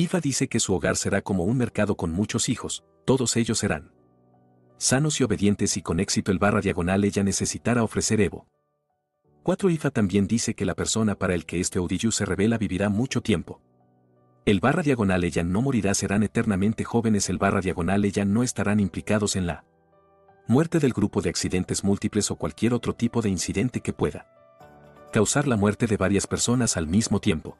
Iva dice que su hogar será como un mercado con muchos hijos, todos ellos serán sanos y obedientes y con éxito el barra diagonal ella necesitará ofrecer Evo. 4 IFA también dice que la persona para el que este Odillu se revela vivirá mucho tiempo. El barra diagonal ella no morirá serán eternamente jóvenes el barra diagonal ella no estarán implicados en la muerte del grupo de accidentes múltiples o cualquier otro tipo de incidente que pueda causar la muerte de varias personas al mismo tiempo.